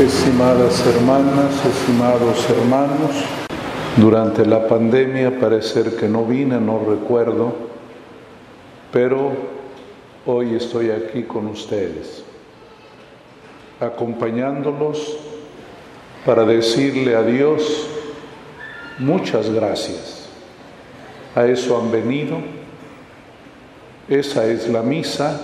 Estimadas hermanas, estimados hermanos, durante la pandemia parece que no vine, no recuerdo, pero hoy estoy aquí con ustedes, acompañándolos para decirle a Dios muchas gracias. A eso han venido, esa es la misa,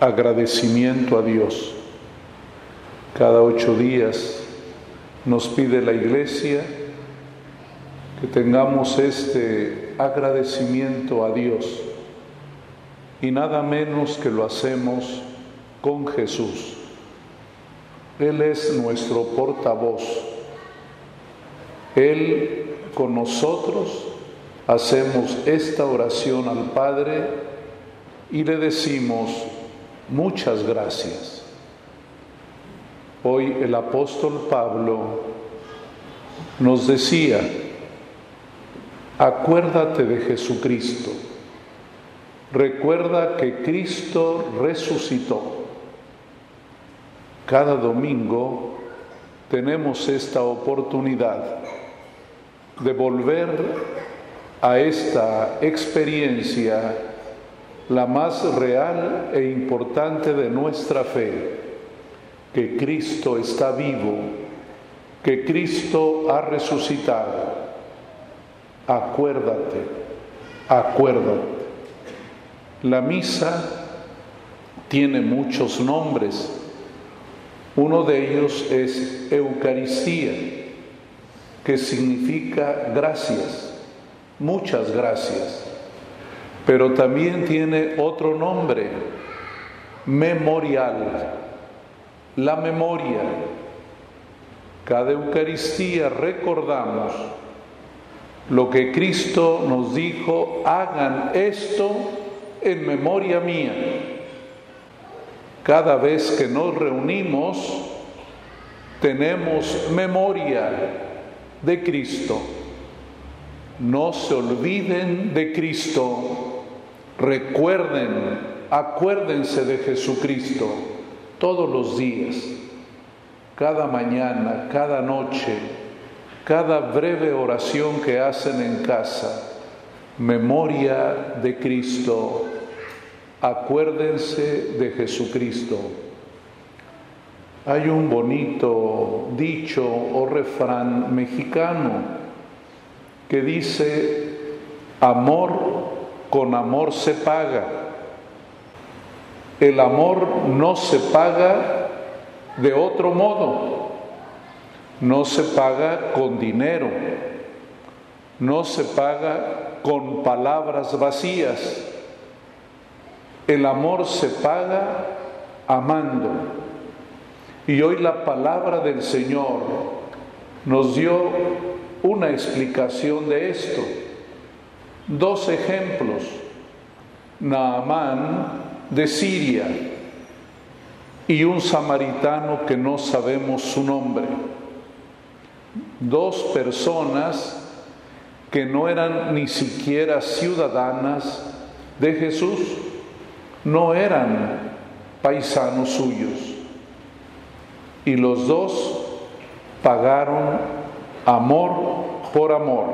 agradecimiento a Dios cada ocho días nos pide la Iglesia que tengamos este agradecimiento a Dios y nada menos que lo hacemos con Jesús. Él es nuestro portavoz. Él con nosotros hacemos esta oración al Padre y le decimos muchas gracias. Hoy el apóstol Pablo nos decía, acuérdate de Jesucristo, recuerda que Cristo resucitó. Cada domingo tenemos esta oportunidad de volver a esta experiencia, la más real e importante de nuestra fe que Cristo está vivo, que Cristo ha resucitado. Acuérdate, acuérdate. La misa tiene muchos nombres. Uno de ellos es Eucaristía, que significa gracias, muchas gracias. Pero también tiene otro nombre, memorial la memoria. Cada Eucaristía recordamos lo que Cristo nos dijo, hagan esto en memoria mía. Cada vez que nos reunimos, tenemos memoria de Cristo. No se olviden de Cristo, recuerden, acuérdense de Jesucristo todos los días, cada mañana, cada noche, cada breve oración que hacen en casa, memoria de Cristo, acuérdense de Jesucristo. Hay un bonito dicho o refrán mexicano que dice, amor con amor se paga. El amor no se paga de otro modo, no se paga con dinero, no se paga con palabras vacías. El amor se paga amando. Y hoy la palabra del Señor nos dio una explicación de esto. Dos ejemplos. Naamán de Siria y un samaritano que no sabemos su nombre. Dos personas que no eran ni siquiera ciudadanas de Jesús, no eran paisanos suyos. Y los dos pagaron amor por amor.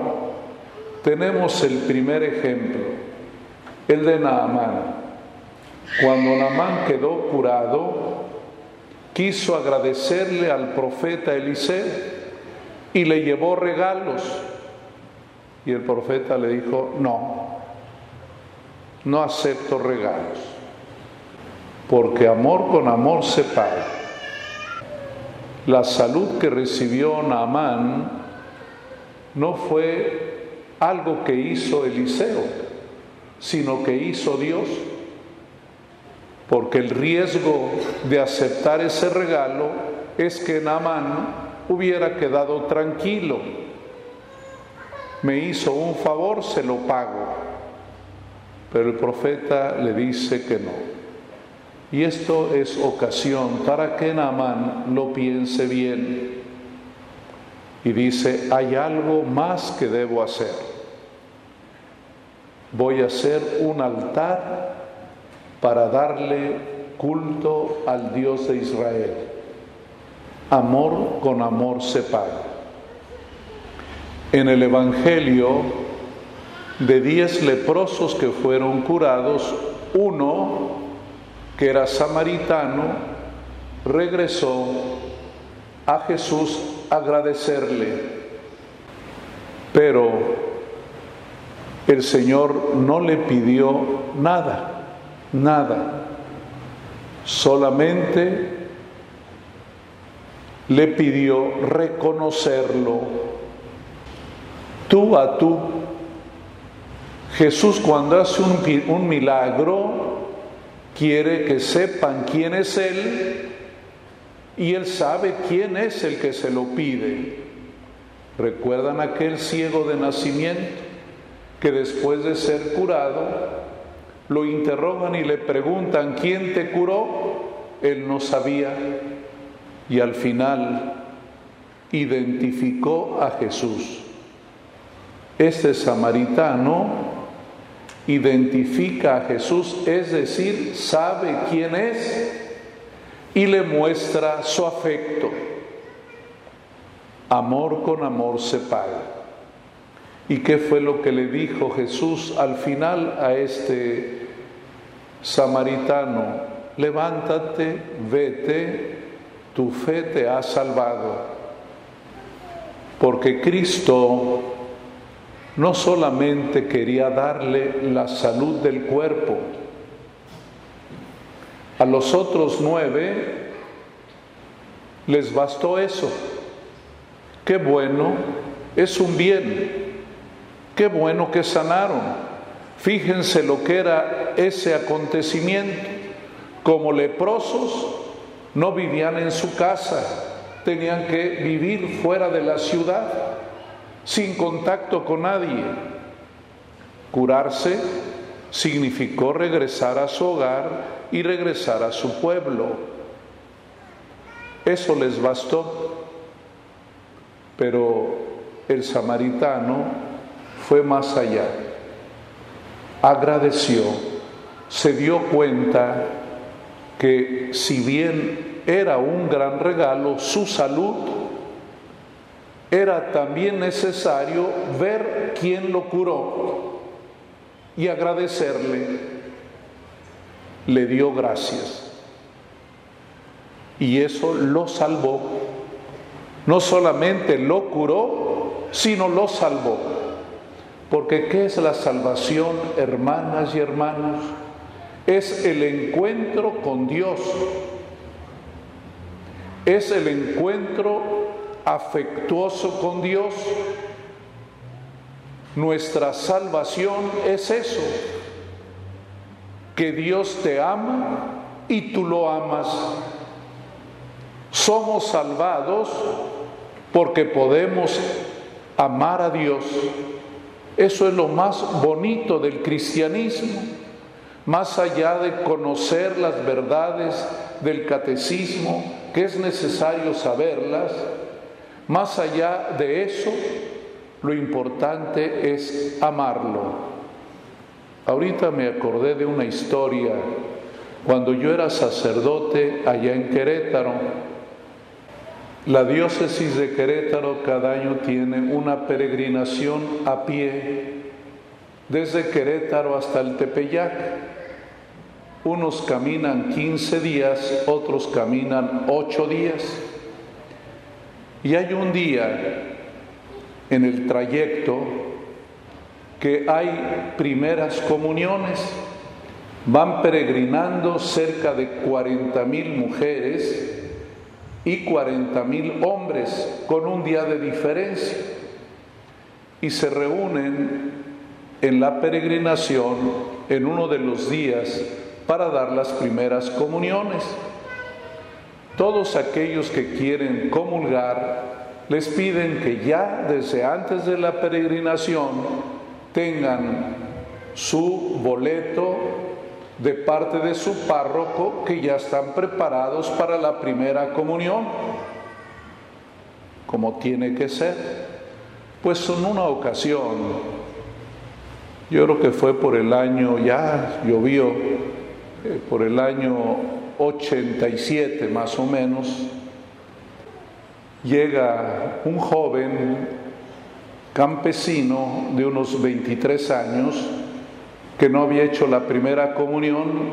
Tenemos el primer ejemplo, el de Naamán. Cuando Namán quedó curado, quiso agradecerle al profeta Eliseo y le llevó regalos. Y el profeta le dijo, no, no acepto regalos, porque amor con amor se paga. La salud que recibió Naamán no fue algo que hizo Eliseo, sino que hizo Dios porque el riesgo de aceptar ese regalo es que Naamán hubiera quedado tranquilo. Me hizo un favor, se lo pago. Pero el profeta le dice que no. Y esto es ocasión para que Naamán lo piense bien. Y dice, hay algo más que debo hacer. Voy a hacer un altar para darle culto al Dios de Israel. amor con amor se paga. En el Evangelio, de diez leprosos que fueron curados, uno, que era samaritano, regresó a Jesús a agradecerle. Pero el Señor no le pidió nada, nada. Solamente le pidió reconocerlo tú a tú. Jesús cuando hace un, milagro quiere que sepan quién es Él y Él sabe quién es el que se lo pide. ¿Recuerdan aquel ciego de nacimiento que después de ser curado lo interrogan y le preguntan, ¿quién te curó? Él no sabía y al final identificó a Jesús. Este samaritano identifica a Jesús, es decir, sabe quién es y le muestra su afecto. Amor con amor se paga. ¿Y qué fue lo que le dijo Jesús al final a este samaritano? Levántate, vete, tu fe te ha salvado. Porque Cristo no solamente quería darle la salud del cuerpo, a los otros nueve les bastó eso. Qué bueno, es un bien. Qué bueno que sanaron. Fíjense lo que era ese acontecimiento. Como leprosos, no vivían en su casa, tenían que vivir fuera de la ciudad, sin contacto con nadie. Curarse significó regresar a su hogar y regresar a su pueblo. Eso les bastó. Pero el samaritano fue más allá. Agradeció, se dio cuenta que si bien era un gran regalo, su salud, era también necesario ver quién lo curó y agradecerle le dio gracias. Y eso lo salvó. No solamente lo curó, sino lo salvó. Porque ¿qué es la salvación, hermanas y hermanos? Es el encuentro con Dios. Es el encuentro afectuoso con Dios. Nuestra salvación es eso, que Dios te ama y tú lo amas. Somos salvados porque podemos amar a Dios. Eso es lo más bonito del cristianismo. Más allá de conocer las verdades del catecismo, que es necesario saberlas, más allá de eso, lo importante es amarlo. Ahorita me acordé de una historia. Cuando yo era sacerdote allá en Querétaro, la diócesis de Querétaro cada año tiene una peregrinación a pie desde Querétaro hasta el Tepeyac. Unos caminan 15 días, otros caminan 8 días. Y hay un día en el trayecto que hay primeras comuniones. Van peregrinando cerca de 40 mil mujeres y 40 mil hombres con un día de diferencia. Y se reúnen en la peregrinación en uno de los días para dar las primeras comuniones. Todos aquellos que quieren comulgar les piden que ya desde antes de la peregrinación tengan su boleto de parte de su párroco que ya están preparados para la primera comunión, como tiene que ser. Pues en una ocasión, yo creo que fue por el año, ya llovió, eh, por el año 87 más o menos, llega un joven campesino de unos 23 años que no había hecho la primera comunión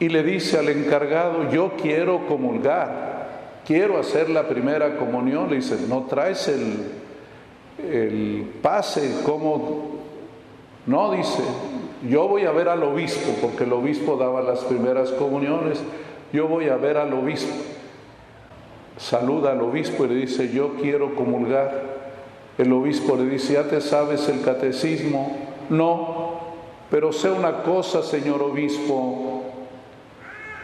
y le dice al encargado, yo quiero comulgar, quiero hacer la primera comunión. Le dice, no traes el, el pase, ¿cómo? No, dice, yo voy a ver al obispo, porque el obispo daba las primeras comuniones, yo voy a ver al obispo saluda al obispo y le dice, yo quiero comulgar. El obispo le dice, ¿ya te sabes el catecismo? No, pero sé una cosa, señor obispo,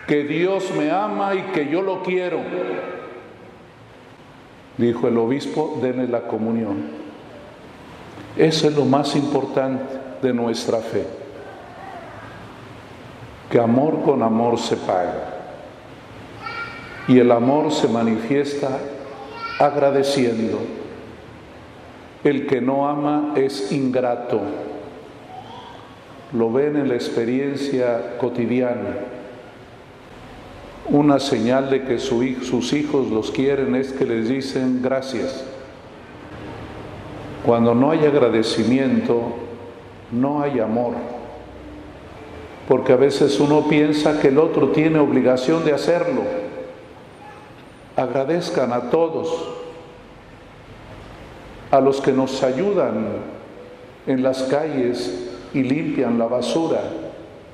que Dios me ama y que yo lo quiero. Dijo el obispo, denle la comunión. Eso es lo más importante de nuestra fe, que amor con amor se paga. Y el amor se manifiesta agradeciendo. El que no ama es ingrato. Lo ven en la experiencia cotidiana. Una señal de que sus hijos los quieren es que les dicen gracias. Cuando no hay agradecimiento, no hay amor. Porque a veces uno piensa que el otro tiene obligación de hacerlo agradezcan a todos, a los que nos ayudan en las calles y limpian la basura,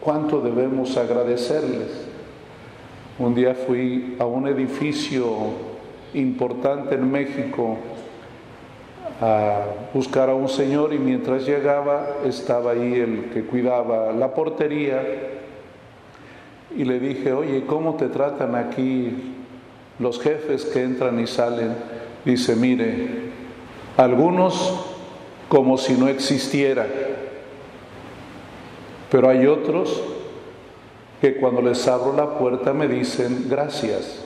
cuánto debemos agradecerles. Un día fui a un edificio importante en México a buscar a un señor y mientras llegaba estaba ahí el que cuidaba la portería y le dije, oye, ¿cómo te tratan aquí los jefes que entran y salen, dice, mire, algunos como si no existiera, pero hay otros que cuando les abro la puerta me dicen gracias.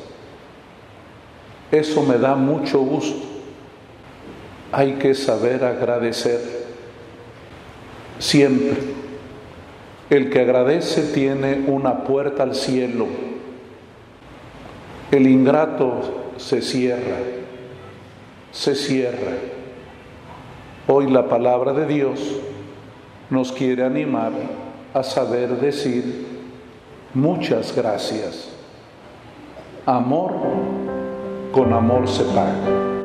Eso me da mucho gusto. Hay que saber agradecer siempre. El que agradece tiene una puerta al cielo el ingrato se cierra, se cierra. Hoy la palabra de Dios nos quiere animar a saber decir muchas gracias. Amor con amor se paga.